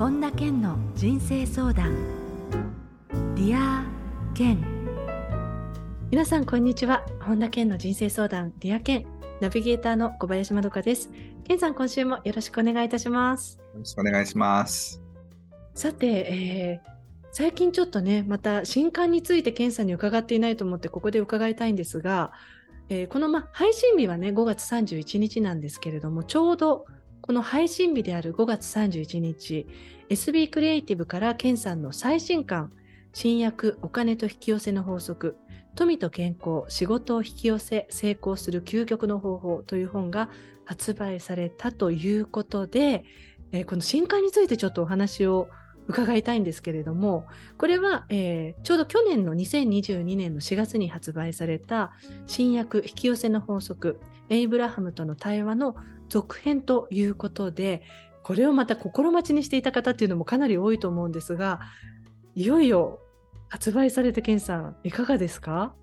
本田健の人生相談。 Dear 健。皆さんこんにちは。本田健の人生相談 Dear 健。ナビゲーターの小林まどかです。健さん今週もよろしくお願いいたします。よろしくお願いします。さて、えー最近ちょっとねまた新刊について健さんに伺っていないと思ってここで伺いたいんですが、えー、この、ま、配信日はね5月31日なんですけれどもちょうどこの配信日である5月31日 SB クリエイティブから健さんの最新刊新薬お金と引き寄せの法則富と健康仕事を引き寄せ成功する究極の方法という本が発売されたということで、えー、この新刊についてちょっとお話を伺いたいんですけれどもこれは、えー、ちょうど去年の2022年の4月に発売された新薬引き寄せの法則エイブラハムとの対話の続編ということでこれをまた心待ちにしていた方っていうのもかなり多いと思うんですがいよいよ発売されてケンさんいかがですか？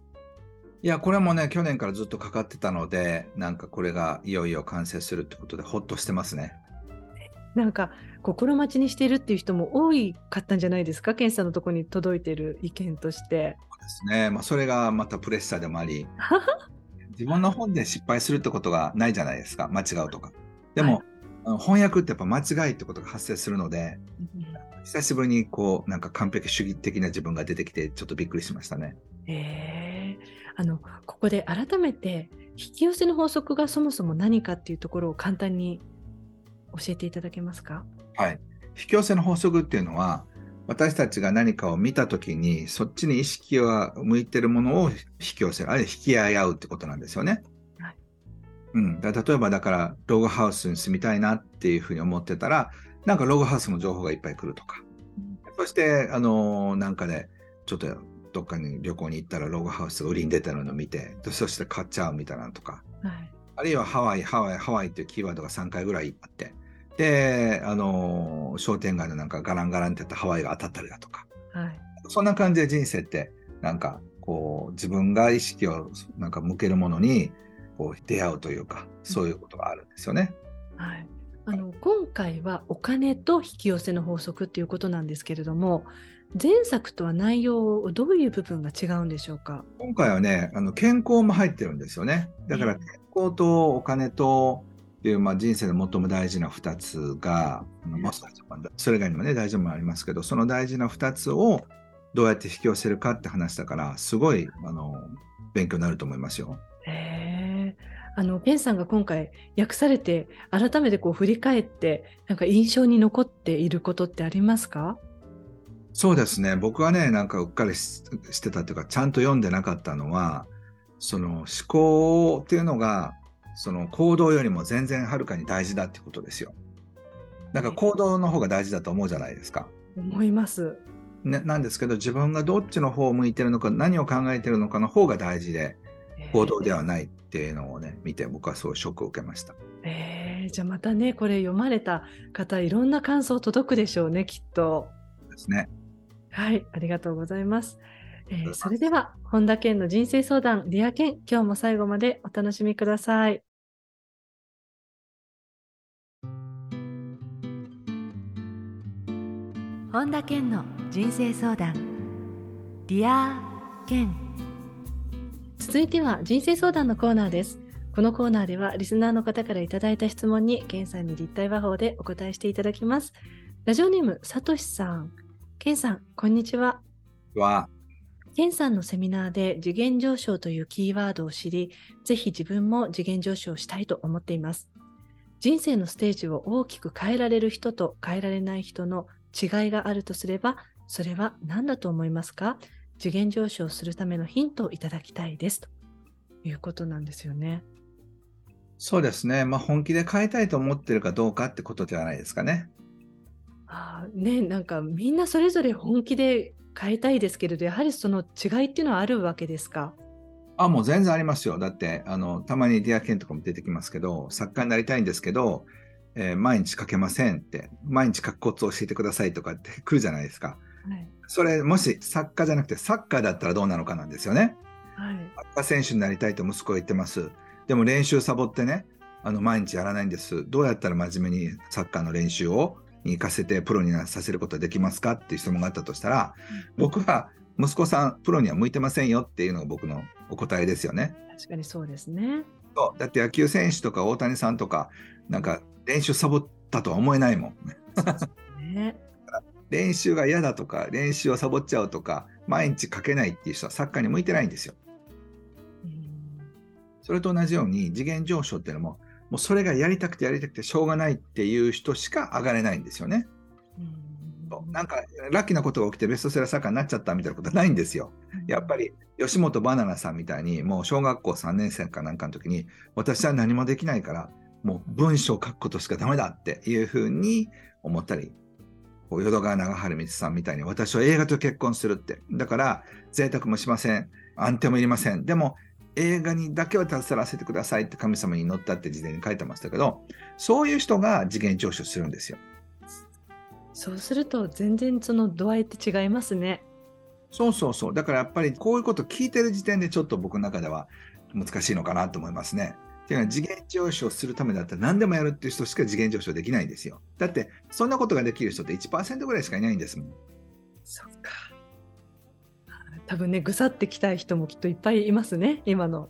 いやこれもね去年からずっとかかってたのでなんかこれがいよいよ完成するってことでほっとしてますね。なんか心待ちにしているっていう人も多いかったんじゃないですか、検査のところに届いている意見として。そうですね、まあ、それがまたプレッシャーでもあり、自分の本で失敗するってことがないじゃないですか、間違うとか。でも、はい、翻訳ってやっぱ間違いってことが発生するので、うん、久しぶりにこうなんか完璧主義的な自分が出てきて、ちょっとびっくりしましたね。えー、あのここで改めて引き寄せの法則がそもそも何かっていうところを簡単に教えていただけますか？はい。引き寄せの法則っていうのは、私たちが何かを見たときに、そっちに意識が向いてるものを引き寄せる、あるいは引き合い合うってことなんですよね。はい、うん、だ例えばだから、ログハウスに住みたいなっていうふうに思ってたら、なんかログハウスの情報がいっぱい来るとか。うん、そして、あのー、なんかね、ちょっとどっかに旅行に行ったらログハウスが売りに出てるのを見て、そして買っちゃうみたいなのとか。はい、あるいはハワイ、ハワイ、ハワイっていうキーワードが3回ぐらいあって、で、あのー、商店街のなんかガランガランってやったハワイが当たったりだとか、はい、そんな感じで人生ってなんかこう自分が意識をなんか向けるものにこう出会うというかそういうことがあるんですよね。はい、あの今回はお金と引き寄せの法則っていうことなんですけれども前作とは内容どういう部分が違うんでしょうか？今回はねあの健康も入ってるんですよね。だから健康とお金とっていう、まあ、人生の最も大事な2つが、まあ、それ以外にもね大事もありますけどその大事な2つをどうやって引き寄せるかって話だからすごいあの勉強になると思いますよ。へあのペンさんが今回訳されて改めてこう振り返ってなんか印象に残っていることってありますか？そうですね。僕はねなんかうっかりしてたというかちゃんと読んでなかったのはその思考っていうのがその行動よりも全然はるかに大事だってことですよ。だから行動の方が大事だと思うじゃないですか。思います。ね、なんですけど自分がどっちの方を向いてるのか何を考えてるのかの方が大事で行動ではないっていうのをね見て僕はそうショックを受けました。えー、じゃあまたねこれ読まれた方いろんな感想届くでしょうねきっと。ですね。はいありがとうございます。えー、それでは本田健の人生相談 Dear 健今日も最後までお楽しみください。本田健の人生相談。 Dear 健。続いては人生相談のコーナーです。このコーナーではリスナーの方からいただいた質問に健さんに立体話法でお答えしていただきます。ラジオネームさとしさん。健さんこんにちは。は健さんのセミナーで次元上昇というキーワードを知りぜひ自分も次元上昇したいと思っています。人生のステージを大きく変えられる人と変えられない人の違いがあるとすれば、それは何だと思いますか？次元上昇するためのヒントをいただきたいですということなんですよね。そうですね。まあ、本気で変えたいと思ってるかどうかってことではないですかね。あね、なんかみんなそれぞれ本気で変えたいですけれど、やはりその違いっていうのはあるわけですか？あ、もう全然ありますよ。だって、あの、たまにディアケンとかも出てきますけど、作家になりたいんですけど、えー、毎日書けませんって、毎日書くコツを教えてくださいとかって 来るじゃないですか。はい、それ、もし作家じゃなくてサッカーだったらどうなのかなんですよね。はい、サッカー選手になりたいと息子は言ってます。でも練習サボってね、あの毎日やらないんです。どうやったら真面目にサッカーの練習をに行かせてプロにさせることはできますかっていう質問があったとしたら、僕は息子さん、プロには向いてませんよっていうのが僕のお答えですよね。確かにそうですね。そうだって野球選手とか大谷さんとか、なんか練習サボったとは思えないもん。ね、練習が嫌だとか、練習をサボっちゃうとか、毎日書けないっていう人はサッカーに向いてないんですよ。それと同じように次元上昇っていうのも、もうそれがやりたくてやりたくてしょうがないっていう人しか上がれないんですよね。なんかラッキーなことが起きてベストセラー作家になっちゃったみたいなことはないんですよ。やっぱり吉本バナナさんみたいにもう小学校3年生かなんかの時に私は何もできないからもう文章を書くことしかダメだっていうふうに思ったり淀川長春光さんみたいに私は映画と結婚するって。だから贅沢もしません。安定もいりません。でも映画にだけは携わらせてくださいって神様に祈ったって事前に書いてましたけどそういう人が次元上昇するんですよ。そうすると全然その度合いって違いますね。そうそうそう。だからやっぱりこういうこと聞いてる時点でちょっと僕の中では難しいのかなと思いますね。っていうのは次元上昇するためだったら何でもやるっていう人しか次元上昇できないんですよ。だってそんなことができる人って1%ぐらいしかいないんですもん。そっか。多分ね、ぐさってきたい人もきっといっぱいいますね、今の。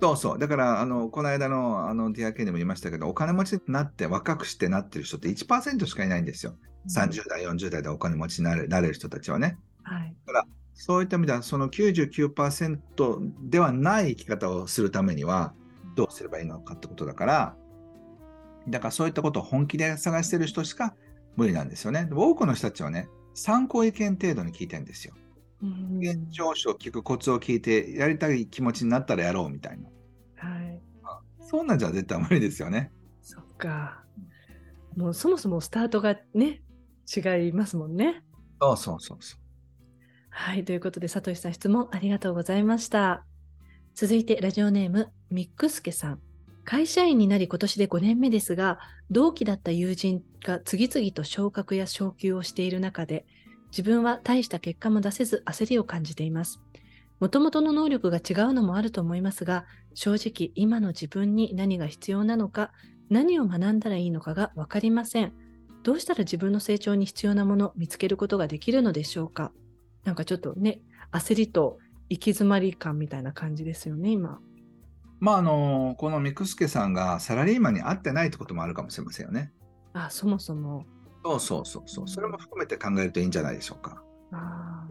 そうそう。だから、あの、この間の、あの、ディアケでも言いましたけど、お金持ちになって、若くしてなってる人って1%しかいないんですよ。30代、40代でお金持ちになれなれる人たちはね。はい、だからそういった意味では、その99%ではない生き方をするためには、どうすればいいのかってことだから、だからそういったことを本気で探してる人しか無理なんですよね。多くの人たちはね、参考意見程度に聞いてるんですよ。現状書を聞くコツを聞いて、やりたい気持ちになったらやろうみたいな。はい。そんなんじゃ絶対無理ですよね。そっか。もうそもそもスタートがね、違いますもんね。そうそうそうそう。はい、ということで、さとしさん質問ありがとうございました。続いて、ラジオネーム、ミックスケさん。会社員になり今年で5年目ですが、同期だった友人が次々と昇格や昇給をしている中で、自分は大した結果も出せず焦りを感じています。もともとの能力が違うのもあると思いますが、正直今の自分に何が必要なのか、何を学んだらいいのかがわかりません。どうしたら自分の成長に必要なものを見つけることができるのでしょうかなんかちょっとね、焦りと行き詰まり感みたいな感じですよね、今。まあ、あの、このミクスケさんがサラリーマンに会ってないってこともあるかもしれませんよね。あ、そもそも。そうそうそうそう。それも含めて考えるといいんじゃないでしょうか。あ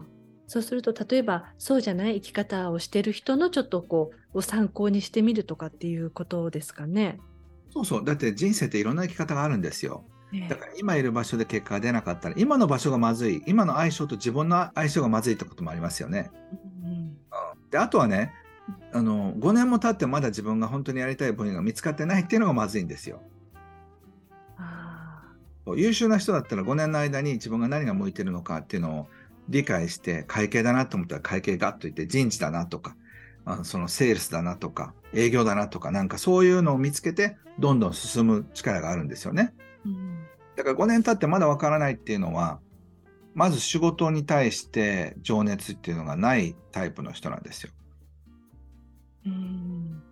そうすると、例えば、そうじゃない生き方をしてる人のちょっとこう、を参考にしてみるとかっていうことですかね。そうそう。だって人生っていろんな生き方があるんですよ。だから今いる場所で結果が出なかったら、今の場所がまずい、今の相性と自分の相性がまずいってこともありますよね。うん、であとはねあの、5年も経ってまだ自分が本当にやりたい分野が見つかってないっていうのがまずいんですよ。優秀な人だったら5年の間に自分が何が向いてるのかっていうのを理解して会計だなと思ったら会計ガッと言って人事だなとかあそのセールスだなとか営業だなとかなんかそういうのを見つけてどんどん進む力があるんですよね。だから5年経ってまだわからないっていうのは、まず仕事に対して情熱っていうのがないタイプの人なんですよ。うん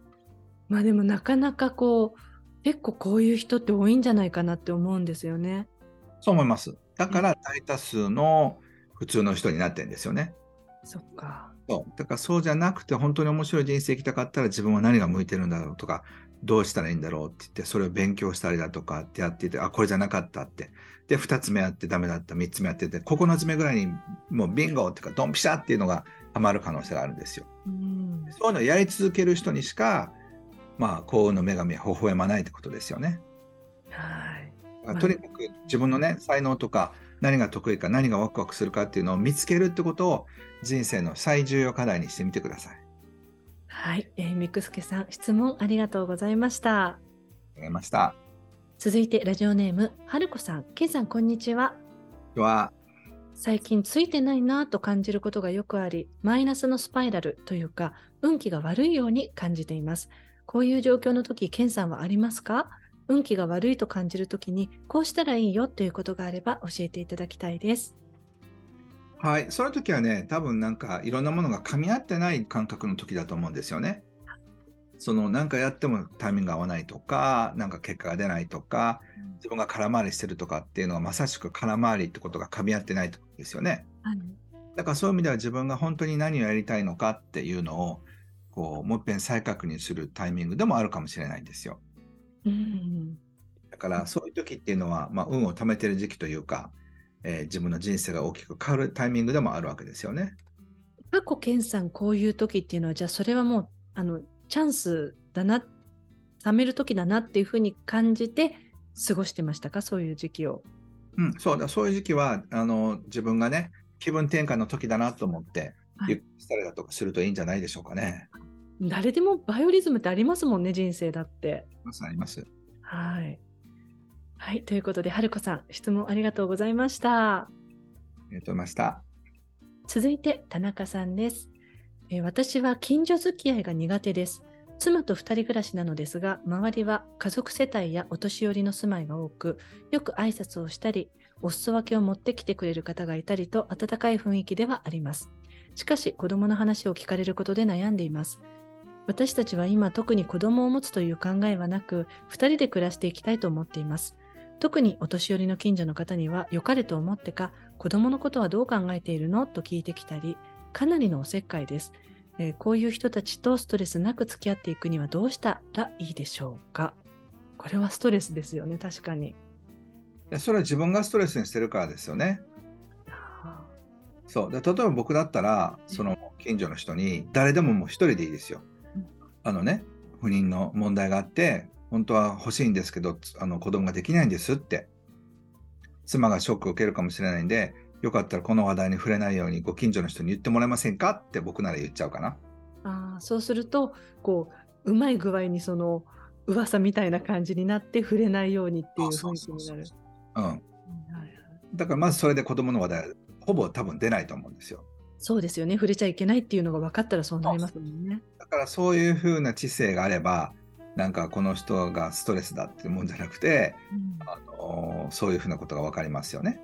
まあでもなかなかこう結構こういう人って多いんじゃないかなって思うんですよね。そう思います。だから大多数の普通の人になってるんですよね。そっか。そうだからそうじゃなくて本当に面白い人生生きたかったら自分は何が向いてるんだろうとかどうしたらいいんだろうって言って、それを勉強したりだとかってやっていて、あ、これじゃなかったって。で、2つ目やってダメだった、3つ目やってて、9つ目ぐらいにもうビンゴっていうか、ドンピシャっていうのがハマる可能性があるんですよ。うんそういうのをやり続ける人にしか、まあ、幸運の女神は微笑まないってことですよね。はい。とにかく自分のね、才能とか、何が得意か、何がワクワクするかっていうのを見つけるってことを人生の最重要課題にしてみてください。はい、えー、ミクスケさん、質問ありがとうございました。ありがとうございました。続いてラジオネーム、はるこさん、けんさん、こんにちは。は。最近ついてないなと感じることがよくあり、マイナスのスパイラルというか、運気が悪いように感じています。こういう状況の時、ケンさんはありますか？運気が悪いと感じる時に、こうしたらいいよということがあれば教えていただきたいです。はい、その時はね、多分なんかいろんなものが噛み合ってない感覚の時だと思うんですよね。そのなんかやってもタイミング合わないとか、なんか結果が出ないとか、自分が空回りしてるとかっていうのはまさしく空回りってことが噛み合ってないとですよね。はい、だからそういう意味では自分が本当に何をやりたいのかっていうのをこうもう一遍再確認するタイミングでもあるかもしれないんですよ。うん、だからそういう時っていうのは、まあ、運を貯めてる時期というか、えー、自分の人生が大きく変わるタイミングでもあるわけですよね。過去健さんこういう時っていうのはじゃあそれはもうあのチャンスだな貯める時だなっていうふうに感じて過ごしてましたか？そういう時期を。うん、そうだそういう時期はあの自分がね気分転換の時だなと思って、はい、ゆっくりしたりだとかするといいんじゃないでしょうかね。誰でもバイオリズムってありますもんね人生だって。ありますあります。はい。はい、ということで、春子さん、質問ありがとうございました。ありがとうございました。続いて、田中さんです。えー、私は近所付き合いが苦手です。妻と2人暮らしなのですが、周りは家族世帯やお年寄りの住まいが多く、よく挨拶をしたり、お裾分けを持ってきてくれる方がいたりと温かい雰囲気ではあります。しかし、子供の話を聞かれることで悩んでいます。私たちは今特に子供を持つという考えはなく、2人で暮らしていきたいと思っています。特にお年寄りの近所の方には良かれと思ってか子供のことはどう考えているのと聞いてきたりかなりのおせっかいです、えー、こういう人たちとストレスなく付き合っていくにはどうしたらいいでしょうか？これはストレスですよね確かに。それは自分がストレスにしてるからですよね。そう。で例えば僕だったらその近所の人に誰でももう一人でいいですよ、あのね不妊の問題があって本当は欲しいんですけど、あの子供ができないんですって。妻がショックを受けるかもしれないんで、よかったらこの話題に触れないようにご近所の人に言ってもらえませんかって僕なら言っちゃうかな。あそうすると、こう、うまい具合にその噂みたいな感じになって触れないようにっていう雰囲気になる。うん。だからまずそれで子供の話題、ほぼ多分出ないと思うんですよ。そうですよね。触れちゃいけないっていうのが分かったらそうなりますもんね。だからそういうふうな知性があれば、なんかこの人がストレスだっていうもんじゃなくて、うん、あのそういうふうなことが分かりますよね。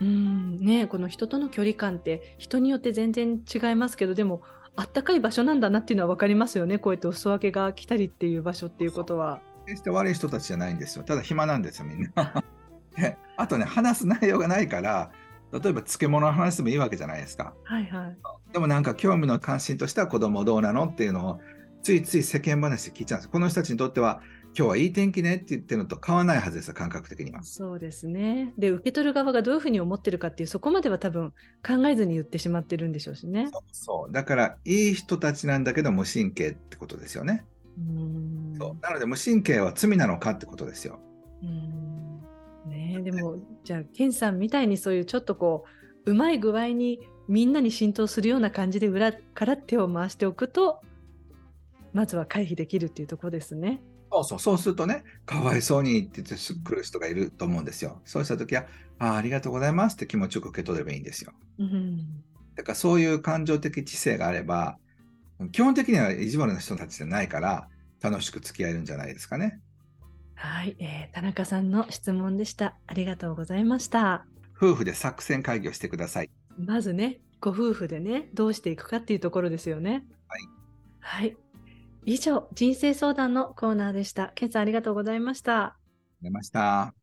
うんねこの人との距離感って人によって全然違いますけどでもあったかい場所なんだなっていうのは分かりますよねこうやってお裾分けが来たりっていう場所っていうことは。決して悪い人たちじゃないんですよただ暇なんですよみんな。であとね話す内容がないから例えば漬物の話でもいいわけじゃないですか。はいはい、でもなんか興味の関心としては子供どうなのっていうのをついつい世間話聞いちゃうんです。この人たちにとっては、今日はいい天気ねって言ってるのと変わらないはずです、感覚的には。そうですね。で、受け取る側がどういうふうに思ってるかっていう、そこまでは多分考えずに言ってしまってるんでしょうしね。そうそうだから、いい人たちなんだけど、無神経ってことですよね。うんそうなので、無神経は罪なのかってことですよ。うんねでも、じゃあ、ケンさんみたいにそういうちょっとこう、うまい具合にみんなに浸透するような感じで裏から手を回しておくとまずは回避できるっていうところですね。そうそう、そうするとね、かわいそうにって言ってくる人がいると思うんですよ。そうしたときは、あありがとうございますって気持ちよく受け取ればいいんですよ。うん、だからそういう感情的知性があれば、基本的には意地悪な人たちじゃないから、楽しく付き合えるんじゃないですかね。はい、えー、田中さんの質問でした。ありがとうございました。夫婦で作戦会議をしてください。まずね、ご夫婦でね、どうしていくかっていうところですよね。はい。はい。以上、人生相談のコーナーでした。ケンさんありがとうございました。ありました。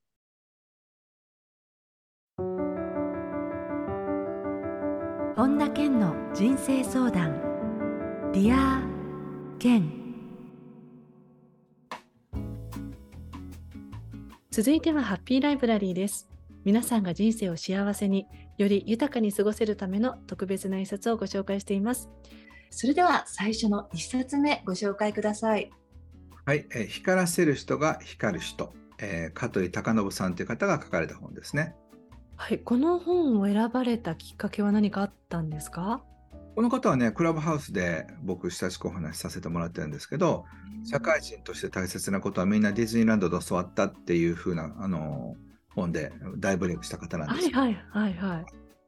本田健の人生相談。Dear 健。続いてはハッピーライブラリーです。皆さんが人生を幸せにより豊かに過ごせるための特別な一冊をご紹介しています。それでは最初の1冊目ご紹介ください。はい、えー、光らせる人が光る人、えー、香取貴信さんという方が書かれた本ですね。はい、この本を選ばれたきっかけは何かあったんですか？この方はね、クラブハウスで僕、親しくお話しさせてもらってるんですけど、社会人として大切なことはみんなディズニーランドで教わったっていう風なあな本で大ブレイクした方なんです。はいはいはいはい。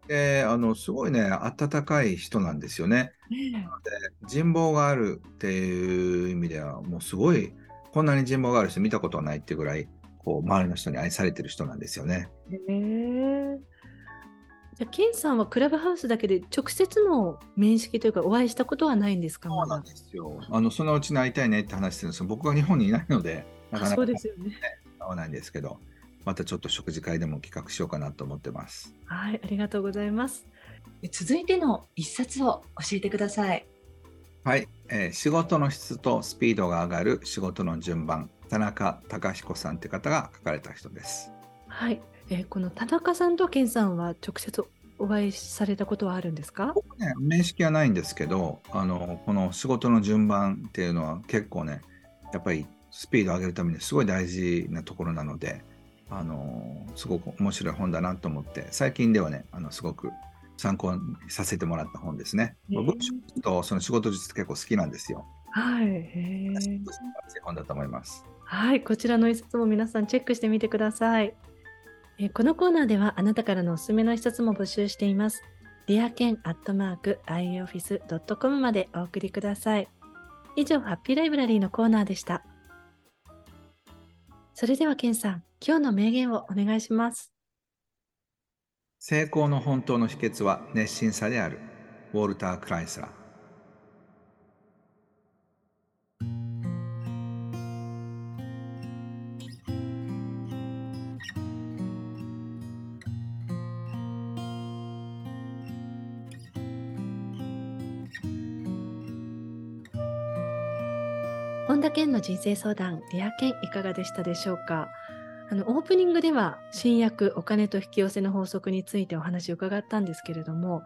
で、あの、すごいね、温かい人なんですよね。なので、人望があるっていう意味では、もうすごい、こんなに人望がある人見たことはないってぐらい、こう、周りの人に愛されてる人なんですよね。へじゃケンさんはクラブハウスだけで直接の面識というかお会いしたことはないんですかそうなんですよ。あのそのうちに会いたいねって話してるんです僕が日本にいないので、なかなか、そうですよね。会わないんですけど、またちょっと食事会でも企画しようかなと思ってます。はい、ありがとうございます。続いての一冊を教えてください。はい、えー、仕事の質とスピードが上がる仕事の順番、田中隆彦さんって方が書かれた人です。はい、えー、この田中さんと健さんは直接お会いされたことはあるんですか？僕ね、面識はないんですけど、あのこの仕事の順番っていうのは結構ね、やっぱりスピードを上げるためにすごい大事なところなので、あのすごく面白い本だなと思って、最近ではね、あのすごく参考にさせてもらった本ですね。えー、僕とその仕事術結構好きなんですよ。はい。へ本だと思います。はい、こちらの一冊も皆さんチェックしてみてください。えこのコーナーではあなたからのおすすめの一冊も募集しています。リアケンアットマーク ioffice.com までお送りください。以上、ハッピーライブラリーのコーナーでした。それでは、ケンさん、今日の名言をお願いします。成功の本当の秘訣は熱心さである。ウォルター・クライスラー。健の人生相談、リア健いかがでしたでしょうか？あのオープニングでは新薬お金と引き寄せの法則についてお話を伺ったんですけれども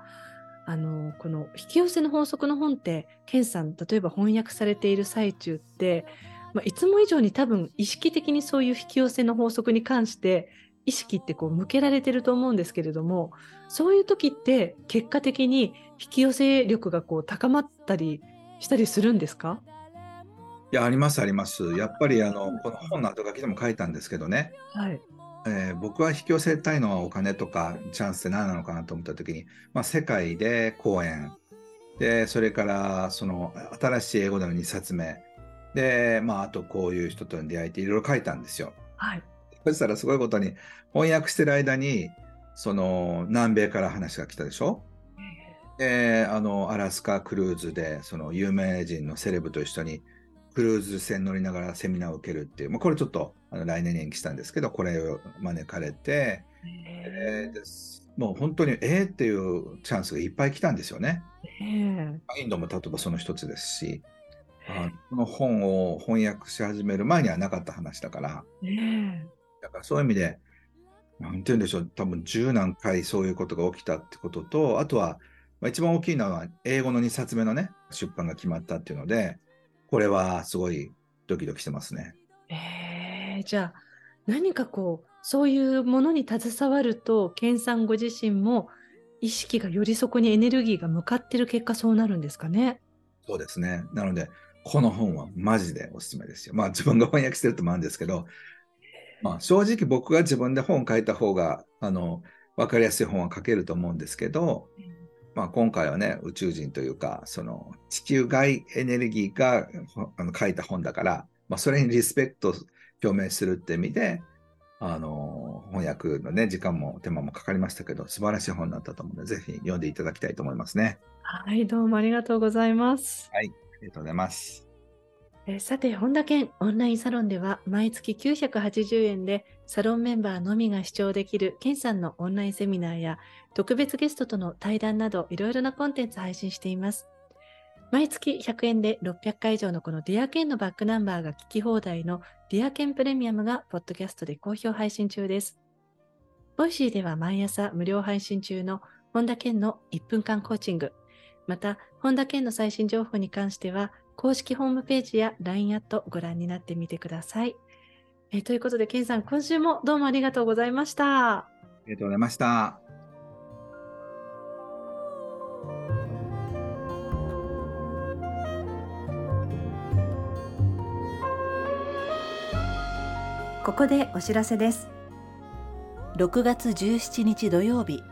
あのこの引き寄せの法則の本って健さん例えば翻訳されている最中って、まあ、いつも以上に多分意識的にそういう引き寄せの法則に関して意識ってこう向けられてると思うんですけれどもそういう時って結果的に引き寄せ力がこう高まったりしたりするんですか？や、あります、あります。やっぱり、あの、この本の後書きでも書いたんですけどね。はい。えー、僕は引き寄せたいのはお金とかチャンスって何なのかなと思った時に、まあ、世界で講演でそれからその新しい英語での2冊目で、まあ、あとこういう人との出会いっていろいろ書いたんですよ。はい、そしたらすごいことに翻訳してる間にその南米から話が来たでしょ？であのアラスカクルーズでその有名人のセレブと一緒にクルーズ船乗りながらセミナーを受けるっていう、まあ、これちょっとあの来年に延期したんですけど、これを招かれて、えー、です。もう本当にえー？っていうチャンスがいっぱい来たんですよね。インドも例えばその一つですし、あこの本を翻訳し始める前にはなかった話だから、だからそういう意味で、なんて言うんでしょう、多分十何回そういうことが起きたってことと、あとは、まあ、一番大きいのは英語の2冊目のね、出版が決まったっていうので、これはすごいドキドキしてますね。えー、じゃあ何かこうそういうものに携わると健さんご自身も意識がよりそこにエネルギーが向かってる結果そうなるんですかね？そうですね。なのでこの本はマジでおすすめですよ。まあ自分が翻訳してるともあるんですけど、まあ、正直僕が自分で本書いた方があの分かりやすい本は書けると思うんですけど、まあ、今回はね、宇宙人というか、その地球外エネルギーがあの書いた本だから、まあ、それにリスペクト表明するって意味で、あの翻訳のね、時間も手間もかかりましたけど、素晴らしい本だったと思うので、ぜひ読んでいただきたいと思いますね。はい、どうもありがとうございます。はい、ありがとうございます。さて、本田健オンラインサロンでは毎月980円でサロンメンバーのみが視聴できる健さんのオンラインセミナーや特別ゲストとの対談などいろいろなコンテンツ配信しています。毎月100円で600回以上のこの Dear 健のバックナンバーが聞き放題の Dear 健プレミアムがポッドキャストで好評配信中です。 Voicy では毎朝無料配信中の本田健の1分間コーチング、また本田健の最新情報に関しては公式ホームページや LINE アットご覧になってみてください。えー、ということで、ケンさん、今週もどうもありがとうございました。ありがとうございました。ここでお知らせです。6月17日土曜日、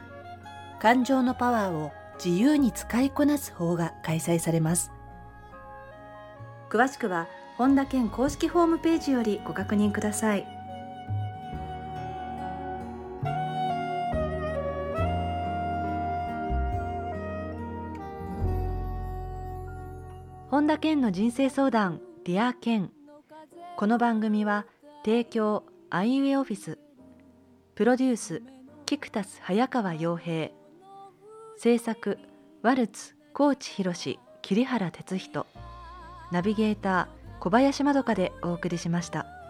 感情のパワーを自由に使いこなす法が開催されます。詳しくは本田健公式ホームページよりご確認ください。本田健の人生相談 Dear Ken。この番組は提供アイウエオフィス。プロデュース菊田早川洋平。制作ワルツ高知博桐原哲人。ナビゲーター小林まどかでお送りしました。